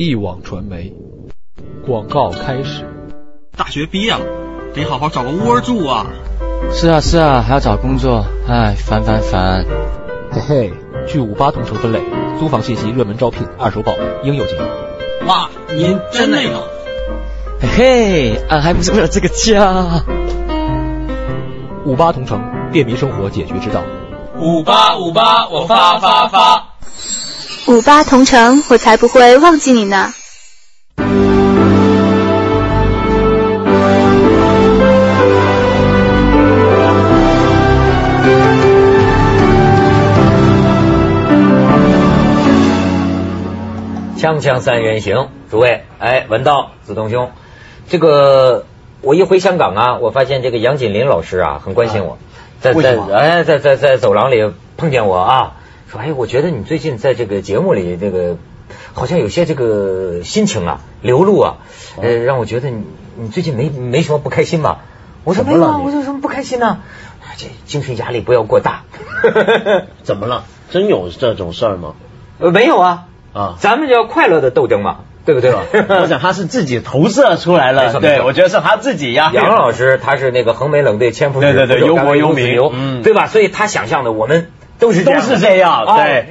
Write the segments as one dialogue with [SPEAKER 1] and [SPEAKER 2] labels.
[SPEAKER 1] 一网传媒广告开始。
[SPEAKER 2] 大学毕业了，得好好找个窝住啊！
[SPEAKER 3] 是啊是啊，还要找工作，哎，烦烦烦。
[SPEAKER 1] 嘿嘿，据五八同城分类，租房信息热门招聘，二手宝应有尽有。
[SPEAKER 2] 哇，您真那个？
[SPEAKER 3] 嘿嘿，俺还不是为了这个家。
[SPEAKER 1] 五八同城，便民生活解决之道。
[SPEAKER 2] 五八五八，我发发发。
[SPEAKER 4] 五八同城，我才不会忘记你呢。
[SPEAKER 5] 锵锵三人行，诸位，哎，文道、子东兄，这个我一回香港啊，我发现这个杨锦麟老师啊很关心我，在在哎在在在走廊里碰见我啊，说哎，我觉得你最近在这个节目里这个好像有些这个心情啊流露啊，呃，让我觉得你你最近没没什么不开心吧？我说没有啊，我有什么不开心呢？这精神压力不要过大。
[SPEAKER 6] 怎么了？真有这种事儿吗？
[SPEAKER 5] 呃，没有啊。
[SPEAKER 6] 啊，
[SPEAKER 5] 咱们就要快乐的斗争嘛，对不对？
[SPEAKER 6] 我想他是自己投射出来了，对，我觉得是他自己呀。
[SPEAKER 5] 杨老师他是那个横眉冷对千夫
[SPEAKER 6] 指，对对对，忧国忧民，
[SPEAKER 5] 嗯，对吧？所以他想象的我们都是
[SPEAKER 6] 都是这样，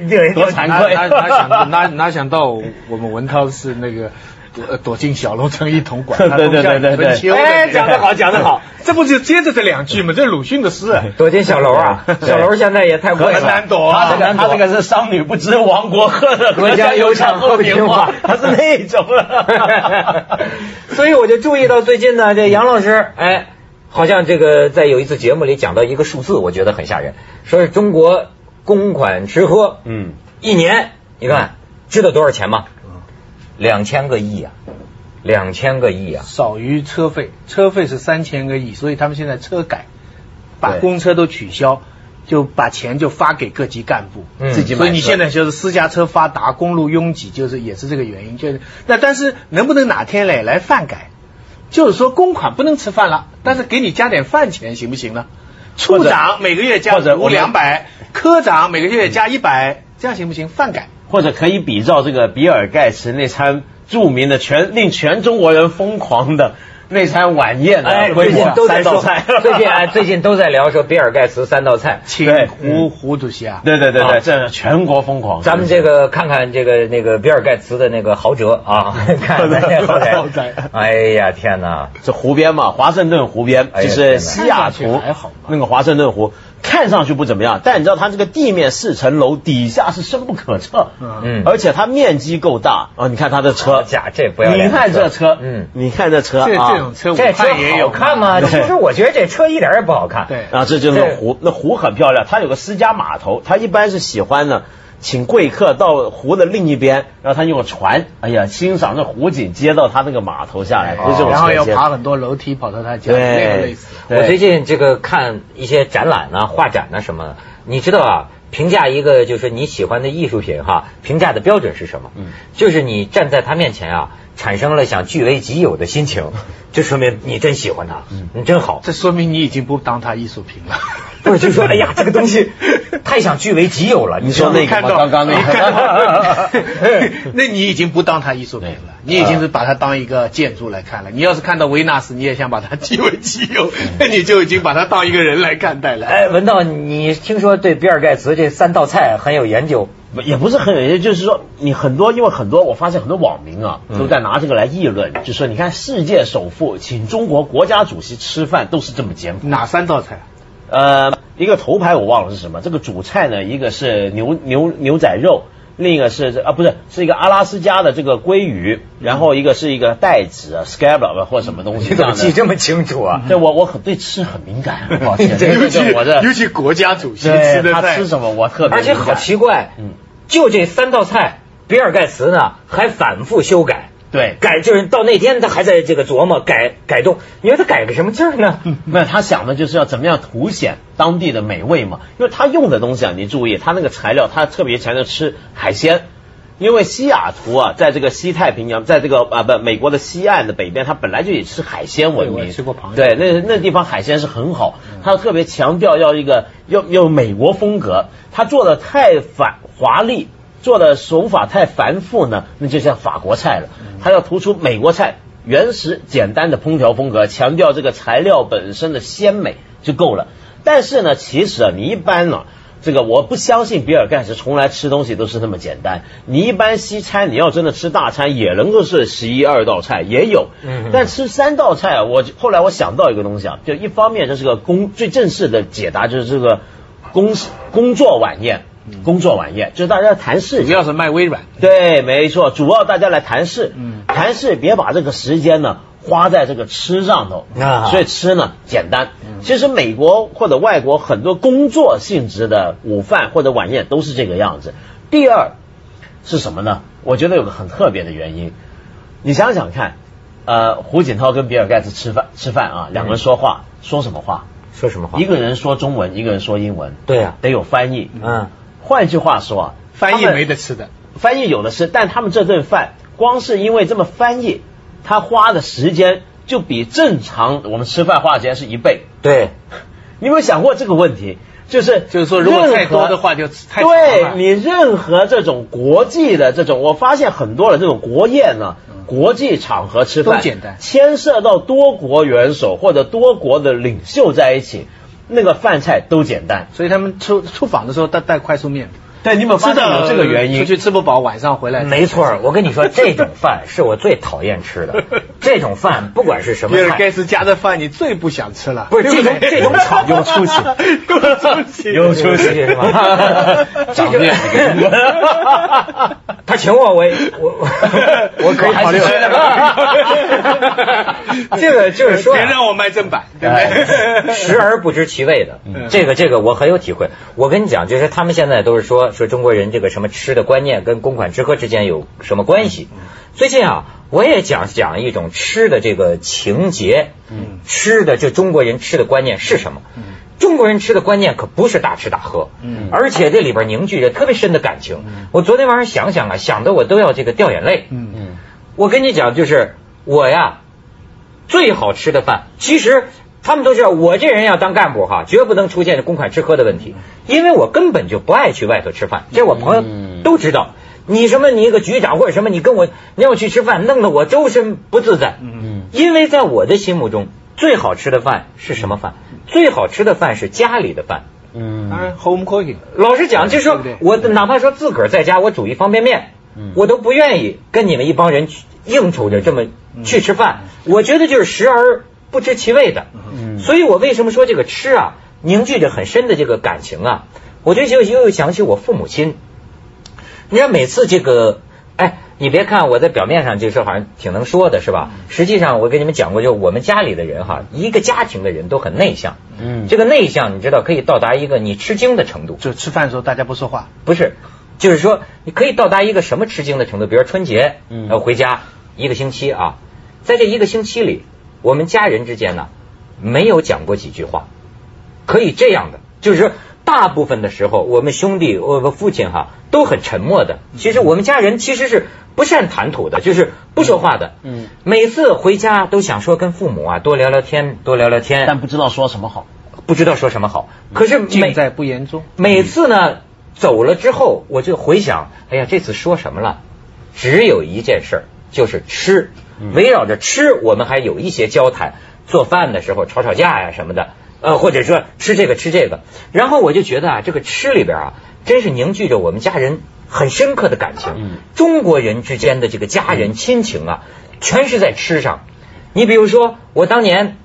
[SPEAKER 6] 对，多惭愧。
[SPEAKER 7] 哪想 哪哪想到我们文涛是那个。躲躲进小楼成一统，管他
[SPEAKER 6] 对对对。对
[SPEAKER 5] 哎，讲得好，讲得好，
[SPEAKER 7] 这不就接着这两句吗？这鲁迅的诗，
[SPEAKER 5] 躲进小楼啊，小楼现在也太贵了，
[SPEAKER 6] 难躲啊！他这个是商女不知亡国恨，
[SPEAKER 5] 国家有场后庭花，
[SPEAKER 6] 他是那种了。
[SPEAKER 5] 所以我就注意到最近呢，这杨老师，哎，好像这个在有一次节目里讲到一个数字，我觉得很吓人，说是中国公款吃喝，嗯，一年你看知道多少钱吗？两千个亿啊，两千个亿啊，
[SPEAKER 7] 少于车费，车费是三千个亿，所以他们现在车改，把公车都取消，就把钱就发给各级干部，
[SPEAKER 5] 自己买。
[SPEAKER 7] 所以你现在就是私家车发达，公路拥挤，就是也是这个原因。就是那但是能不能哪天嘞来饭改？就是说公款不能吃饭了，但是给你加点饭钱行不行呢？处长每个月加五两百，科长每个月加一百，这样行不行？饭改。
[SPEAKER 6] 或者可以比照这个比尔盖茨那餐著名的全令全中国人疯狂的那餐晚宴
[SPEAKER 5] 哎，最近都在说，最近啊，最近都在聊说比尔盖茨三道菜，
[SPEAKER 7] 请胡胡主席啊，
[SPEAKER 6] 对对对对，这全国疯狂。
[SPEAKER 5] 咱们这个看看这个那个比尔盖茨的那个豪宅啊，看那豪宅，哎呀天哪，
[SPEAKER 6] 这湖边嘛，华盛顿湖边就是西雅图，
[SPEAKER 7] 还好
[SPEAKER 6] 那个华盛顿湖。看上去不怎么样，但你知道它这个地面四层楼，底下是深不可测，嗯，而且它面积够大啊！你看它的车，
[SPEAKER 5] 假这不要
[SPEAKER 6] 你看这车，嗯，你看这车，
[SPEAKER 7] 这这种车，
[SPEAKER 5] 这车也有看吗？其实我觉得这车一点也不好看。
[SPEAKER 7] 对
[SPEAKER 6] 啊，这就是湖，那湖很漂亮，它有个私家码头，它一般是喜欢呢。请贵客到湖的另一边，然后他用船，哎呀，欣赏这湖景，接到他那个码头下来，
[SPEAKER 7] 然后要爬很多楼梯跑到他家，
[SPEAKER 5] 对，我最近这个看一些展览啊、画展啊什么的，你知道啊，评价一个就是你喜欢的艺术品哈，评价的标准是什么？嗯，就是你站在他面前啊，产生了想据为己有的心情，这说明你真喜欢他，你真好，
[SPEAKER 7] 这说明你已经不当他艺术品了。
[SPEAKER 5] 不是，就说哎呀，这个东西太想据为己有了。
[SPEAKER 6] 你说那个刚刚那个，
[SPEAKER 7] 那你已经不当它艺术品了，你已经是把它当一个建筑来看了。你要是看到维纳斯，你也想把它据为己有，那你就已经把它当一个人来看待了。
[SPEAKER 5] 哎，文道，你听说对比尔盖茨这三道菜很有研究？
[SPEAKER 6] 也不是很有研究，就是说你很多，因为很多我发现很多网民啊都在拿这个来议论，就说你看世界首富请中国国家主席吃饭都是这么简朴。
[SPEAKER 7] 哪三道菜？
[SPEAKER 6] 呃，一个头牌我忘了是什么，这个主菜呢，一个是牛牛牛仔肉，另一个是啊不是是一个阿拉斯加的这个鲑鱼，然后一个是一个带子 scallop 或什么东西，
[SPEAKER 5] 怎么记这么清楚啊？
[SPEAKER 6] 这我我很对吃很敏感，抱歉，
[SPEAKER 7] 尤其我这尤其国家主席吃的
[SPEAKER 6] 他吃什么我特别，
[SPEAKER 5] 而且好奇怪，嗯，就这三道菜，比尔盖茨呢还反复修改。
[SPEAKER 6] 对，
[SPEAKER 5] 改就是到那天他还在这个琢磨改改动，你说他改个什么劲儿呢？
[SPEAKER 6] 没有，他想的就是要怎么样凸显当地的美味嘛。因为他用的东西啊，你注意，他那个材料他特别强调吃海鲜，因为西雅图啊，在这个西太平洋，在这个啊不美国的西岸的北边，它本来就以吃海鲜闻名。
[SPEAKER 7] 吃过螃蟹。
[SPEAKER 6] 对，那那地方海鲜是很好，他特别强调要一个要要美国风格，他做的太反华丽。做的手法太繁复呢，那就像法国菜了。它要突出美国菜原始简单的烹调风格，强调这个材料本身的鲜美就够了。但是呢，其实啊，你一般呢。这个我不相信比尔盖茨从来吃东西都是那么简单。你一般西餐，你要真的吃大餐，也能够是十一二道菜也有。嗯。但吃三道菜啊，我后来我想到一个东西啊，就一方面这是个工最正式的解答，就是这个工工作晚宴，工作晚宴就是大家谈事，
[SPEAKER 7] 主要是卖微软。
[SPEAKER 6] 对，没错，主要大家来谈事。嗯。谈事别把这个时间呢。花在这个吃上头，啊所以吃呢简单。其实美国或者外国很多工作性质的午饭或者晚宴都是这个样子。第二是什么呢？我觉得有个很特别的原因。你想想看，呃，胡锦涛跟比尔盖茨吃饭吃饭啊，两个人说话说什么话？
[SPEAKER 5] 说什么话？
[SPEAKER 6] 一个人说中文，一个人说英文。
[SPEAKER 5] 对呀，
[SPEAKER 6] 得有翻译。嗯，换句话说，
[SPEAKER 7] 翻译没得吃的，
[SPEAKER 6] 翻译有的吃，但他们这顿饭光是因为这么翻译。他花的时间就比正常我们吃饭花的时间是一倍。
[SPEAKER 5] 对，
[SPEAKER 6] 你有没有想过这个问题？就是
[SPEAKER 7] 就是说，如果太多的话就太
[SPEAKER 6] 对你任何这种国际的这种，我发现很多的这种国宴呢，国际场合吃饭
[SPEAKER 7] 都简单，
[SPEAKER 6] 牵涉到多国元首或者多国的领袖在一起，那个饭菜都简单。
[SPEAKER 7] 所以他们出出访的时候带带快速面。
[SPEAKER 6] 对，你们知道有这个原因，
[SPEAKER 7] 出去吃不饱，晚上回来。
[SPEAKER 5] 没错，我跟你说，这种饭是我最讨厌吃的。这种饭不管是什么菜，
[SPEAKER 7] 盖茨家的饭你最不想吃了。
[SPEAKER 5] 不是这种这种炒
[SPEAKER 6] 有出息，
[SPEAKER 7] 有出息，
[SPEAKER 6] 有出息是吧？
[SPEAKER 5] 长面，他请我，我我我可以考虑。这个就是说，
[SPEAKER 7] 别让我卖正版，对不对？
[SPEAKER 5] 食而不知其味的，这个这个我很有体会。我跟你讲，就是他们现在都是说。说中国人这个什么吃的观念跟公款吃喝之间有什么关系？最近啊，我也讲讲一种吃的这个情节。嗯，吃的就中国人吃的观念是什么？嗯，中国人吃的观念可不是大吃大喝。嗯，而且这里边凝聚着特别深的感情。我昨天晚上想想啊，想的我都要这个掉眼泪。嗯嗯，我跟你讲，就是我呀，最好吃的饭，其实。他们都知道我这人要当干部哈，绝不能出现公款吃喝的问题，因为我根本就不爱去外头吃饭。这我朋友都知道。你什么？你一个局长或者什么？你跟我你要去吃饭，弄得我周身不自在。嗯因为在我的心目中，最好吃的饭是什么饭？最好吃的饭是家里的饭。
[SPEAKER 7] 嗯。home cooking。
[SPEAKER 5] 老实讲，就是说我哪怕说自个儿在家，我煮一方便面，我都不愿意跟你们一帮人去应酬着这么去吃饭。我觉得就是食而。不知其味的，嗯所以我为什么说这个吃啊，凝聚着很深的这个感情啊？我就又又想起我父母亲。你看每次这个，哎，你别看我在表面上这事好像挺能说的，是吧？实际上我跟你们讲过，就我们家里的人哈，一个家庭的人都很内向。嗯，这个内向你知道可以到达一个你吃惊的程度。
[SPEAKER 7] 就吃饭的时候大家不说话？
[SPEAKER 5] 不是，就是说你可以到达一个什么吃惊的程度？比如春节，嗯，回家一个星期啊，在这一个星期里。我们家人之间呢，没有讲过几句话，可以这样的，就是说，大部分的时候，我们兄弟，我们父亲哈，都很沉默的。其实我们家人其实是不善谈吐的，就是不说话的。嗯。每次回家都想说跟父母啊多聊聊天，多聊聊天，
[SPEAKER 6] 但不知道说什么好，
[SPEAKER 5] 不知道说什么好。可是
[SPEAKER 7] 尽在不言中。
[SPEAKER 5] 每次呢，走了之后，我就回想，哎呀，这次说什么了？只有一件事，就是吃。围绕着吃，我们还有一些交谈。做饭的时候吵吵架呀什么的，呃，或者说吃这个吃这个。然后我就觉得啊，这个吃里边啊，真是凝聚着我们家人很深刻的感情。中国人之间的这个家人亲情啊，全是在吃上。你比如说，我当年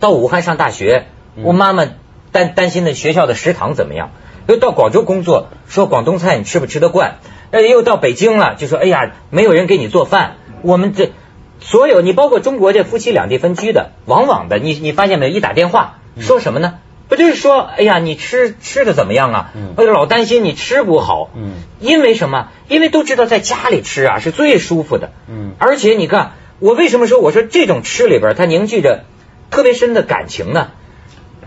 [SPEAKER 5] 到武汉上大学，我妈妈担担心的学校的食堂怎么样；又到广州工作，说广东菜你吃不吃得惯；呃，又到北京了，就说哎呀，没有人给你做饭。我们这。所有你包括中国这夫妻两地分居的，往往的你你发现没有？一打电话说什么呢？不就是说，哎呀，你吃吃的怎么样啊？嗯，老担心你吃不好。嗯，因为什么？因为都知道在家里吃啊是最舒服的。嗯，而且你看，我为什么说我说这种吃里边它凝聚着特别深的感情呢？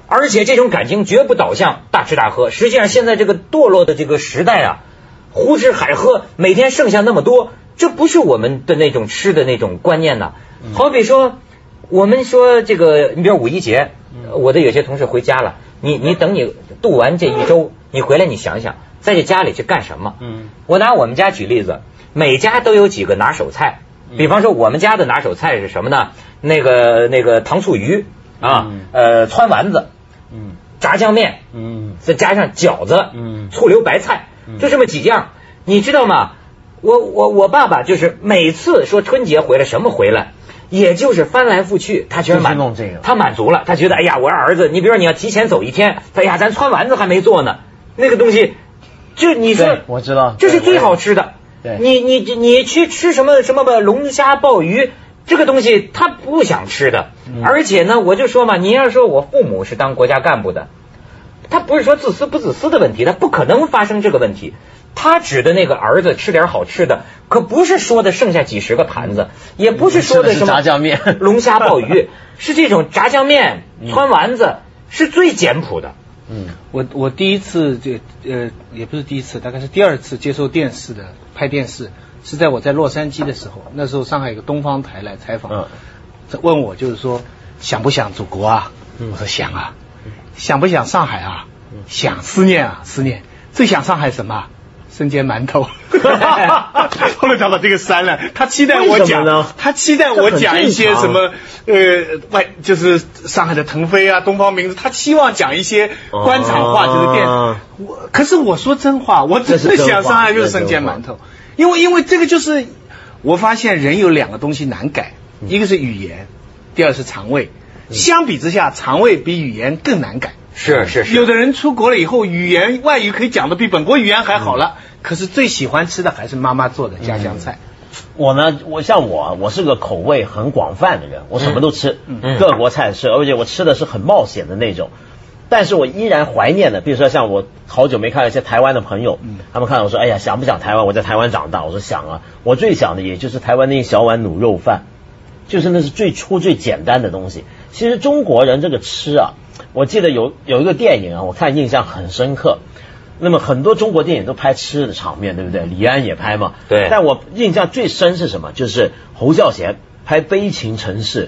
[SPEAKER 5] 而且这种感情绝不导向大吃大喝。实际上现在这个堕落的这个时代啊，胡吃海喝，每天剩下那么多。这不是我们的那种吃的那种观念呐。好比说，我们说这个，你比如五一节，我的有些同事回家了，你你等你度完这一周，你回来你想想，在这家里去干什么？
[SPEAKER 6] 嗯，
[SPEAKER 5] 我拿我们家举例子，每家都有几个拿手菜。比方说，我们家的拿手菜是什么呢？那个那个糖醋鱼啊，
[SPEAKER 6] 嗯
[SPEAKER 5] 呃，汆丸子，
[SPEAKER 6] 嗯
[SPEAKER 5] 炸酱面，
[SPEAKER 6] 嗯
[SPEAKER 5] 再加上饺子，
[SPEAKER 6] 嗯
[SPEAKER 5] 醋溜白菜，就这么几样，你知道吗？我我我爸爸就是每次说春节回来什么回来，也就是翻来覆去，他觉得满
[SPEAKER 6] 就是弄这个
[SPEAKER 5] 他满足了，他觉得哎呀，我儿子，你比如说你要提前走一天，哎呀，咱汆丸子还没做呢，那个东西，就你说
[SPEAKER 6] 我知道
[SPEAKER 5] 这是最好吃的。
[SPEAKER 6] 对
[SPEAKER 5] 你你你去吃什么什么吧，龙虾鲍鱼。这个东西他不想吃的，
[SPEAKER 6] 嗯
[SPEAKER 5] 而且呢，我就说嘛，你要说我父母是当国家干部的，他不是说自私不自私的问题，他不可能发生这个问题。他指的那个儿子吃点好吃的，可不是说的剩下几十个盘子，也不是说的什么
[SPEAKER 6] 炸酱面
[SPEAKER 5] 龙虾、鲍鱼，是这种炸酱面、汆丸子，是最简朴的。
[SPEAKER 6] 嗯
[SPEAKER 7] 我我第一次这呃也不是第一次，大概是第二次接受电视的拍电视，是在我在洛杉矶的时候，那时候上海有个东方台来采访，
[SPEAKER 6] 嗯
[SPEAKER 7] 问我就是说想不想祖国啊？
[SPEAKER 6] 嗯
[SPEAKER 7] 我说想啊，想不想上海啊？想，思念啊，思念。最想上海什么？生煎馒头。后来他把这个删了，他期待我讲他期待我讲一些什么呃外就是上海的腾飞啊，东方明珠，他期望讲一些官场话，就是电。
[SPEAKER 6] 哦
[SPEAKER 7] 我可是我说真话，我真的想上海就是生煎馒头，因为因为这个就是我发现人有两个东西难改，
[SPEAKER 6] 嗯
[SPEAKER 7] 一个是语言，第二是肠胃。相比之下，肠胃比语言更难改。
[SPEAKER 5] 是是是，
[SPEAKER 7] 有的人出国了以后，语言外语可以讲的比本国语言还好
[SPEAKER 6] 嗯
[SPEAKER 7] 了，可是最喜欢吃的还是妈妈做的家乡菜。
[SPEAKER 6] 我呢，我像我，我是个口味很广泛的人，我什么都吃，
[SPEAKER 5] 嗯
[SPEAKER 6] 各国菜吃，而且我吃的是很冒险的那种。但是我依然怀念的，比如说像我好久没看到一些台湾的朋友，他们看到我说，哎呀，想不想台湾？我在台湾长大，我说想啊。我最想的也就是台湾那一小碗卤肉饭，就是那是最初最简单的东西。其实中国人这个吃啊，我记得有有一个电影啊，我看印象很深刻。那么很多中国电影都拍吃的场面，对不对？李安也拍嘛。
[SPEAKER 5] 对
[SPEAKER 6] 但我印象最深是什么？就是侯孝贤拍《悲情城市》，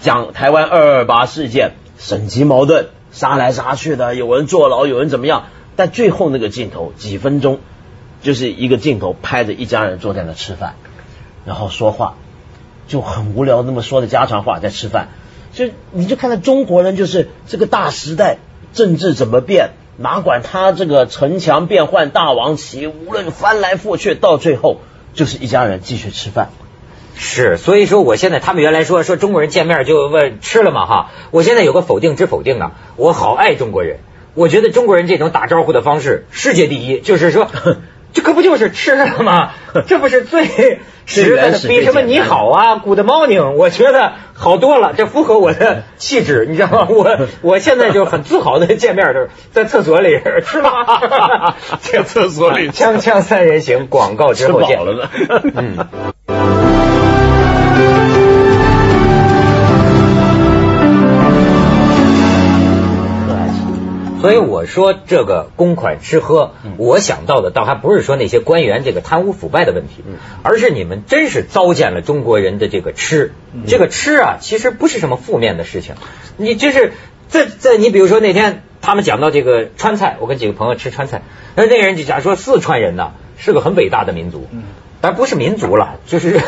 [SPEAKER 6] 讲台湾二二八事件，省级矛盾，杀来杀去的，有人坐牢，有人怎么样。但最后那个镜头几分钟，就是一个镜头拍着一家人坐在那吃饭，然后说话，就很无聊，那么说的家常话在吃饭。就你就看到中国人就是这个大时代，政治怎么变，哪管他这个城墙变换大王旗，无论翻来覆去，到最后就是一家人继续吃饭。
[SPEAKER 5] 是，所以说我现在他们原来说说中国人见面就问吃了吗哈，我现在有个否定之否定啊，我好爱中国人，我觉得中国人这种打招呼的方式世界第一，就是说这可不就是吃了吗？这不是最实在的，比什么你好啊，Good morning，我觉得好多了，这符合我的气质，你知道吗？我 我现在就很自豪的见面就是，在厕所里 吃了，
[SPEAKER 7] 在厕所里
[SPEAKER 5] 锵锵三人行，广告之后见
[SPEAKER 6] 饱了呢。
[SPEAKER 5] 嗯。所以我说这个公款吃喝，我想到的倒还不是说那些官员这个贪污腐败的问题，而是你们真是糟践了中国人的这个吃。这个吃啊，其实不是什么负面的事情。你就是在在你比如说那天他们讲到这个川菜，我跟几个朋友吃川菜，那那个人就讲说四川人呐是个很伟大的民族，但不是民族了，就是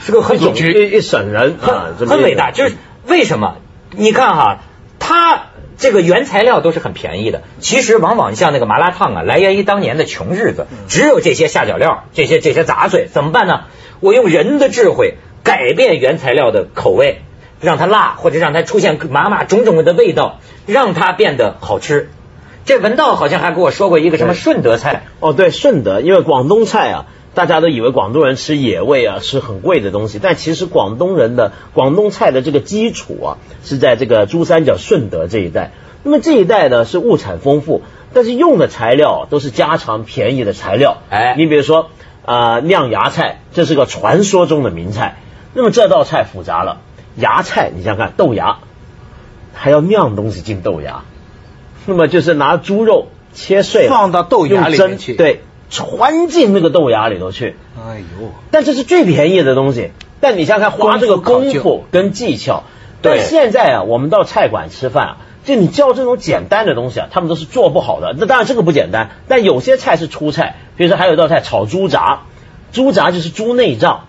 [SPEAKER 5] 是个很有
[SPEAKER 6] 一一省人啊，这么一个
[SPEAKER 5] 很伟大。就是为什么？你看哈，它这个原材料都是很便宜的。其实往往像那个麻辣烫啊，来源于当年的穷日子，只有这些下脚料，这些这些杂碎，怎么办呢？我用人的智慧改变原材料的口味，让它辣，或者让它出现麻麻种种的味道，让它变得好吃。这文道好像还跟我说过一个什么顺德菜，
[SPEAKER 6] 哦，对，顺德，因为广东菜啊，大家都以为广东人吃野味啊，是很贵的东西，但其实广东人的广东菜的这个基础啊，是在这个珠三角顺德这一带。那么这一带呢是物产丰富，但是用的材料都是家常便宜的材料。
[SPEAKER 5] 哎
[SPEAKER 6] 你比如说啊、呃酿芽菜，这是个传说中的名菜。那么这道菜复杂了，芽菜你想想看，豆芽还要酿东西进豆芽，那么就是拿猪肉切碎
[SPEAKER 7] 放到豆芽里面去
[SPEAKER 6] 对，传进那个豆芽里头去。
[SPEAKER 7] 哎呦，
[SPEAKER 6] 但这是最便宜的东西。但你想想看，花这个功
[SPEAKER 7] 功夫
[SPEAKER 6] 跟技巧。
[SPEAKER 5] 对
[SPEAKER 6] 但现在啊，我们到菜馆吃饭啊，就你叫这种简单的东西啊，他们都是做不好的。那当然这个不简单，但有些菜是粗菜，比如说还有一道菜炒猪杂，猪杂就是猪内脏，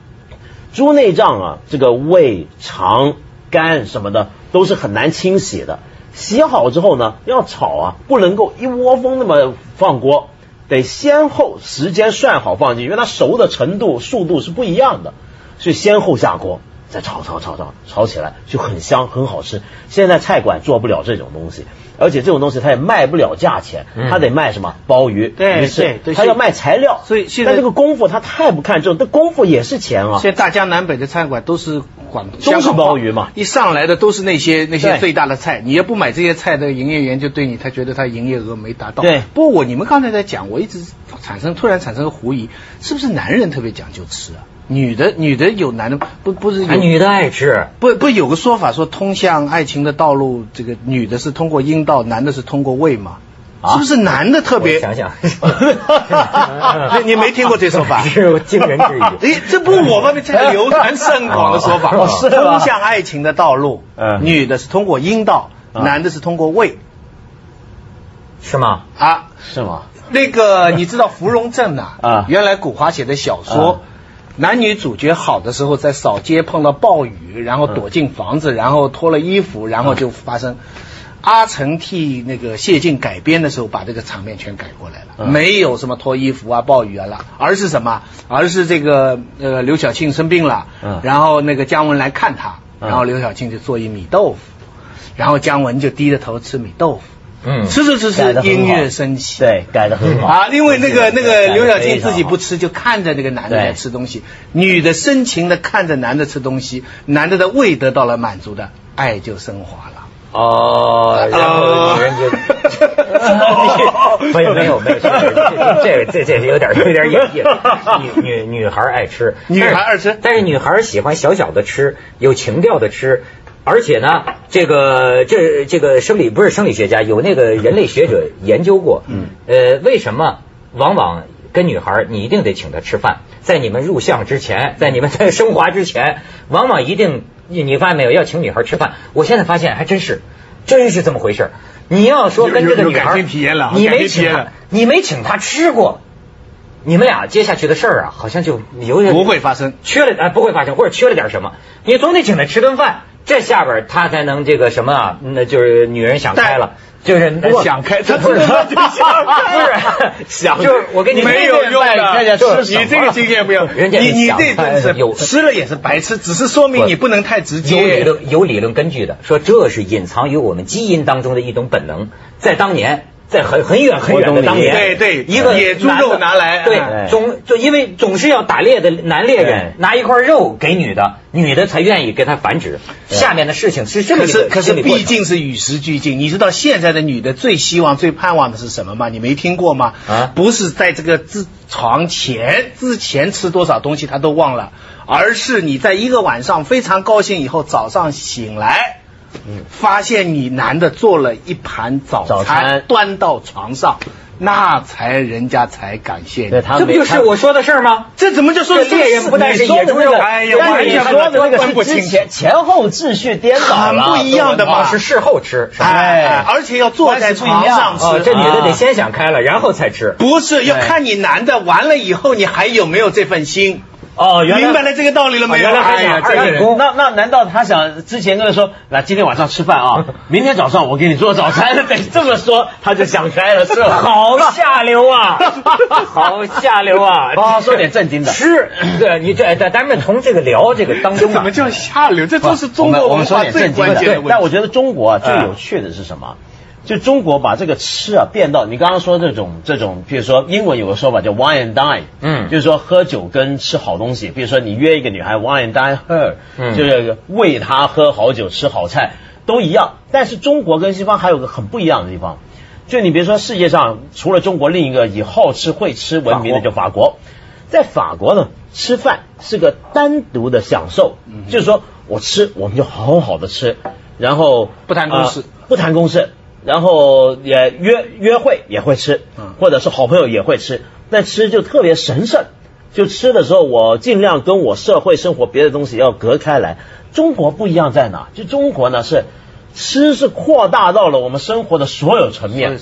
[SPEAKER 6] 猪内脏啊，这个胃、肠、肝什么的都是很难清洗的。洗好之后呢，要炒啊，不能够一窝蜂那么放锅，得先后时间算好放进去，因为它熟的程度、速度是不一样的，所以先后下锅。再炒炒炒炒炒起来就很香很好吃。现在菜馆做不了这种东西，而且这种东西它也卖不了价钱，它得卖什么鲍鱼、
[SPEAKER 7] 对
[SPEAKER 6] 鱼翅它要卖材料。
[SPEAKER 7] 所以现在
[SPEAKER 6] 但这个功夫它太不看重，这功夫也是钱啊。
[SPEAKER 7] 现在大江南北的餐馆都是广
[SPEAKER 6] 都是鲍鱼嘛
[SPEAKER 7] 一上来的都是那些那些最大的菜，你要不买这些菜的营业员就对你，他觉得他营业额没达到。
[SPEAKER 6] 对
[SPEAKER 7] 不过我你们刚才在讲，我一直产生突然产生个狐疑，是不是男人特别讲究吃啊？女的女的有男的不不是有
[SPEAKER 5] 啊女的爱吃，
[SPEAKER 7] 不不有个说法说通向爱情的道路，这个女的是通过阴道，男的是通过胃嘛？
[SPEAKER 6] 啊
[SPEAKER 7] 是不是男的特别？
[SPEAKER 5] 想想
[SPEAKER 7] 你你没听过这说法？
[SPEAKER 5] 是惊人之语。
[SPEAKER 7] 哎，这不我们这个流传甚广的说法，
[SPEAKER 6] 哦是吗
[SPEAKER 7] 通向爱情的道路，
[SPEAKER 6] 嗯
[SPEAKER 7] 女的是通过阴道，
[SPEAKER 6] 嗯
[SPEAKER 7] 男的是通过胃
[SPEAKER 5] 是吗？
[SPEAKER 7] 啊。
[SPEAKER 6] 是吗？
[SPEAKER 7] 那个你知道芙蓉镇呐？
[SPEAKER 6] 啊
[SPEAKER 7] 原来古华写的小说。男女主角好的时候在扫街碰到暴雨，然后躲进房子，然后脱了衣服，然后就发生。阿成替那个谢晋改编的时候，把这个场面全改过来了，
[SPEAKER 6] 嗯。
[SPEAKER 7] 没有什么脱衣服啊、暴雨啊了，而是什么？而是这个呃刘晓庆生病了，
[SPEAKER 6] 嗯。
[SPEAKER 7] 然后那个姜文来看他，
[SPEAKER 6] 嗯。
[SPEAKER 7] 然后刘晓庆就做一米豆腐，然后姜文就低着头吃米豆腐，
[SPEAKER 5] 嗯，
[SPEAKER 7] 吃吃吃
[SPEAKER 6] 改得很好。
[SPEAKER 7] 着音乐升起，
[SPEAKER 6] 对，改的很好。
[SPEAKER 7] 啊，因为那个那个刘晓庆自己不吃，就看着那个男的在吃东西，女的深情的看着男的吃东西，男的的胃得到了满足的，爱就升华了。
[SPEAKER 5] 哦，然后女人就，没有没有没有，这个这这这有点有点演绎了。女女女孩爱吃，
[SPEAKER 7] 女孩爱吃
[SPEAKER 5] 但是女孩喜欢小小的吃，有情调的吃。而且呢，这个这这个生理不是生理学家，有那个人类学者研究过，嗯，呃，为什么往往跟女孩你一定得请她吃饭，在你们入相之前，在你们在升华之前，往往一定你你发现没有要请女孩吃饭，我现在发现还真是，真是这么回事儿。你要说跟这个女孩你没请你没请她吃过，你们俩接下去的事儿啊，好像就有点
[SPEAKER 7] 不会发生。
[SPEAKER 5] 缺了哎不会发生，或者缺了点什么，你总得请她吃顿饭，这下边她才能这个什么啊，那就是女人想开了。就是
[SPEAKER 7] 想开他
[SPEAKER 5] 不是
[SPEAKER 7] 这个就想开
[SPEAKER 5] 不是想，就是我跟你
[SPEAKER 7] 没有用的，
[SPEAKER 5] 就是
[SPEAKER 7] 你这个经验没有，
[SPEAKER 5] 人家
[SPEAKER 7] 你你这真是
[SPEAKER 5] 有
[SPEAKER 7] 吃了也是白吃，只是说明你不能太直接
[SPEAKER 5] 有理
[SPEAKER 7] 接。
[SPEAKER 5] 论有理论根据的，说这是隐藏于我们基因当中的一种本能，在当年。在很很远很远的当年，
[SPEAKER 7] 对对
[SPEAKER 5] 一个
[SPEAKER 7] 野猪肉拿来
[SPEAKER 5] 对
[SPEAKER 7] 哎，
[SPEAKER 5] 总就因为总是要打猎的男猎人拿一块肉给女的，女的才愿意给他繁殖。下面的事情是这么
[SPEAKER 7] 可
[SPEAKER 5] 一个
[SPEAKER 7] 是可是毕竟是与时俱进，你知道现在的女的最希望、最盼望的是什么吗？你没听过吗？
[SPEAKER 5] 啊
[SPEAKER 7] 不是在这个之床前之前吃多少东西她都忘了，而是你在一个晚上非常高兴以后，早上醒来。发现你男的做了一盘早
[SPEAKER 6] 早餐
[SPEAKER 7] 端到床上，那才人家才感谢你
[SPEAKER 5] 这不就是我说的事儿吗？
[SPEAKER 7] 这怎么就说
[SPEAKER 5] 这猎人不但是
[SPEAKER 6] 你说
[SPEAKER 5] 野猪肉，
[SPEAKER 6] 的那个，
[SPEAKER 7] 哎呀
[SPEAKER 6] 但是你说的那个
[SPEAKER 7] 分不清
[SPEAKER 6] 前前后秩序颠倒了，
[SPEAKER 7] 很不一样的嘛
[SPEAKER 5] 是事后吃。是吧
[SPEAKER 7] 哎，而且要坐在床上吃。
[SPEAKER 5] 哦，这女的
[SPEAKER 6] 啊
[SPEAKER 5] 得先想开了，然后才吃。
[SPEAKER 7] 不是要看你男的完了以后，你还有没有这份心？
[SPEAKER 6] 哦，原来
[SPEAKER 7] 明白了这个道理了没有？
[SPEAKER 5] 哦原来还
[SPEAKER 7] 这个
[SPEAKER 6] 那那难道他想之前跟他说，那今天晚上吃饭啊，明天早上我给你做早餐，得 这么说他就想开了，是吧？
[SPEAKER 5] 好下流啊！好下流啊！
[SPEAKER 6] 好说点正经的
[SPEAKER 5] 吃，对你这咱咱们从这个聊这个当中
[SPEAKER 7] 怎么，叫下流？这都是中国
[SPEAKER 6] 我们说
[SPEAKER 7] 文化最关键的问题。
[SPEAKER 6] 但我觉得中国啊最有趣的是什么？就中国把这个吃啊变到你刚刚说这种这种，比如说英文有个说法叫 wine and dine，
[SPEAKER 5] 嗯。
[SPEAKER 6] 就是说喝酒跟吃好东西，比如说你约一个女孩 wine and dine her，
[SPEAKER 5] 嗯。
[SPEAKER 6] 就是喂她喝好酒吃好菜都一样，但是中国跟西方还有个很不一样的地方，就你别说世界上除了中国，另一个以好吃会吃闻名的就法国，在法国呢，吃饭是个单独的享受，就是说我吃我们就好好的吃，然后
[SPEAKER 7] 不谈公事
[SPEAKER 6] 呃不谈公事，然后也约约会也会吃
[SPEAKER 7] 嗯，
[SPEAKER 6] 或者是好朋友也会吃，但吃就特别神圣。就吃的时候，我尽量跟我社会生活别的东西要隔开来。中国不一样在哪？就中国呢是吃是扩大到了我们生活的所有层面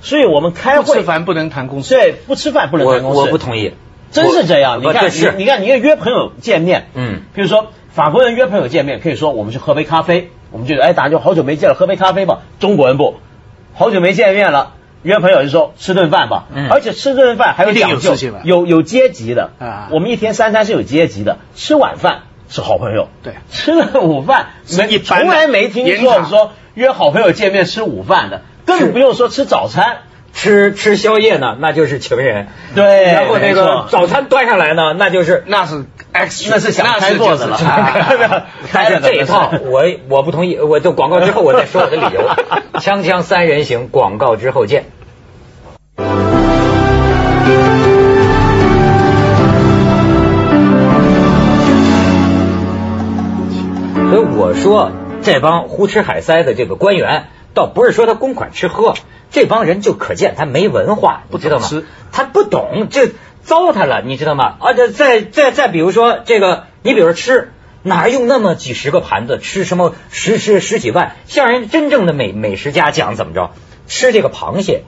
[SPEAKER 7] 所
[SPEAKER 6] 以我们开
[SPEAKER 7] 不吃，饭不能谈公事。
[SPEAKER 6] 对，不吃饭不能谈公事，
[SPEAKER 5] 我不同意，
[SPEAKER 6] 真是这样。你看，你你看，你约朋友见面，
[SPEAKER 5] 嗯
[SPEAKER 6] 比如说法国人约朋友见面，可以说我们去喝杯咖啡，我们就哎，大家就好久没见了，喝杯咖啡吧。中国人不，好久没见面了。约朋友就说吃顿饭吧，
[SPEAKER 5] 嗯。
[SPEAKER 6] 而且吃顿饭还有讲究有有阶级的。
[SPEAKER 7] 啊。
[SPEAKER 6] 我们一天三餐是有阶级的，吃晚饭是好朋友，
[SPEAKER 7] 对。
[SPEAKER 6] 吃了午饭
[SPEAKER 7] 是一般
[SPEAKER 6] 从来没听说说约好朋友见面吃午饭的，更不用说吃早餐。
[SPEAKER 5] 吃吃宵夜呢，那就是情人。
[SPEAKER 6] 对
[SPEAKER 5] 然后那个早餐端上来呢，那就是
[SPEAKER 7] 那是 X，
[SPEAKER 6] 那是想开做的了
[SPEAKER 7] 了。
[SPEAKER 5] 但是这一套我我不同意，我就广告之后我再说我的理由。锵锵三人行，广告之后见。所以我说，这帮胡吃海塞的这个官员，倒不是说他公款吃喝，这帮人就可见他没文化，你知道吗？他不懂，这糟蹋了，你知道吗？啊，这再再再比如说这个，你比如说吃，哪用那么几十个盘子吃什么十十十几万？像人真正的美美食家讲怎么着，吃这个螃蟹，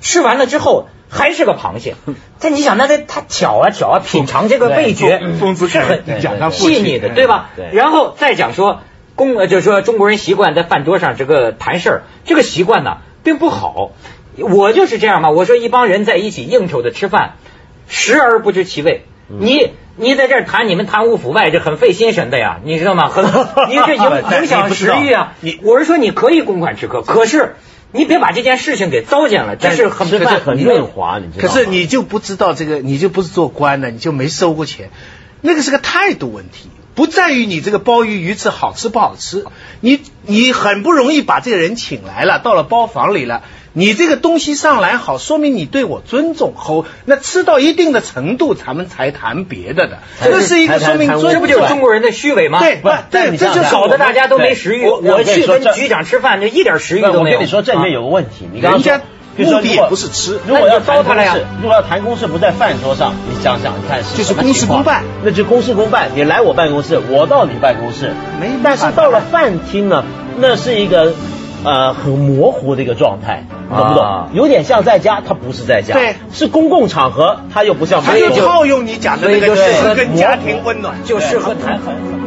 [SPEAKER 5] 吃完了之后。还是个螃蟹，但你想，那他他挑啊挑啊，品尝这个味觉很细腻的，对吧？
[SPEAKER 6] 对
[SPEAKER 5] 然后再讲说公，呃，就是说中国人习惯在饭桌上这个谈事儿，这个习惯呢并不好。我就是这样嘛，我说一帮人在一起应酬的吃饭，食而不知其味。你你在这儿谈你们贪污腐败，这很费心神的呀，你知道吗？很 你这影响食欲啊。
[SPEAKER 7] 你
[SPEAKER 5] 我是说你可以公款吃喝，可是你别把这件事情给糟践了，这是很
[SPEAKER 6] 吃饭很
[SPEAKER 5] 你
[SPEAKER 6] 润滑，你知道吗？
[SPEAKER 7] 可是你就不知道这个，你就不是做官的，你就没收过钱，那个是个态度问题，不在于你这个鲍鱼鱼翅好吃不好吃，你你很不容易把这个人请来了，到了包房里了。你这个东西上来好，说明你对我尊重后，那吃到一定的程度，咱们才谈别的的。这是一个说明尊重，
[SPEAKER 5] 这不就是中国人的虚伪吗？
[SPEAKER 7] 对
[SPEAKER 6] 不
[SPEAKER 7] 对，这就
[SPEAKER 5] 搞得大家都没食欲。
[SPEAKER 6] 我
[SPEAKER 5] 我去跟局长吃饭，就一点食欲都没有。
[SPEAKER 6] 我跟你说，这里面有个问题，你刚刚说
[SPEAKER 7] 人家目的也不是吃
[SPEAKER 6] 如果要
[SPEAKER 5] 糟蹋了呀
[SPEAKER 6] 事，如果要谈公事不在饭桌上，你想想，你看是
[SPEAKER 7] 就是公事公办，
[SPEAKER 6] 那就公事公办。你来我办公室，我到你办公室，
[SPEAKER 7] 没
[SPEAKER 6] 但是到了饭厅呢，那是一个呃很模糊的一个状态，懂不
[SPEAKER 5] 啊
[SPEAKER 6] 懂？有点像在家，他不是在家，
[SPEAKER 7] 对
[SPEAKER 6] 是公共场合，他又不像
[SPEAKER 7] 他就套用你讲的那个
[SPEAKER 5] 就适合
[SPEAKER 7] 跟家庭温暖，
[SPEAKER 5] 就适合谈很。